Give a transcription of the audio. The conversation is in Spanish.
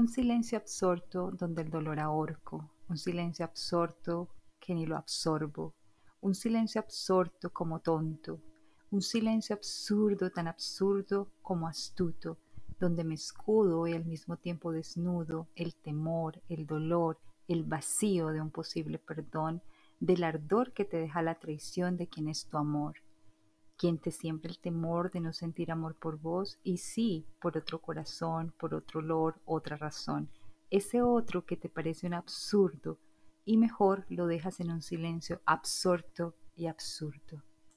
Un silencio absorto donde el dolor ahorco, un silencio absorto que ni lo absorbo, un silencio absorto como tonto, un silencio absurdo tan absurdo como astuto, donde me escudo y al mismo tiempo desnudo el temor, el dolor, el vacío de un posible perdón, del ardor que te deja la traición de quien es tu amor, quien te siembra el temor de no sentir amor por vos y sí por otro corazón, por otro olor, otra razón, ese otro que te parece un absurdo y mejor lo dejas en un silencio absorto y absurdo.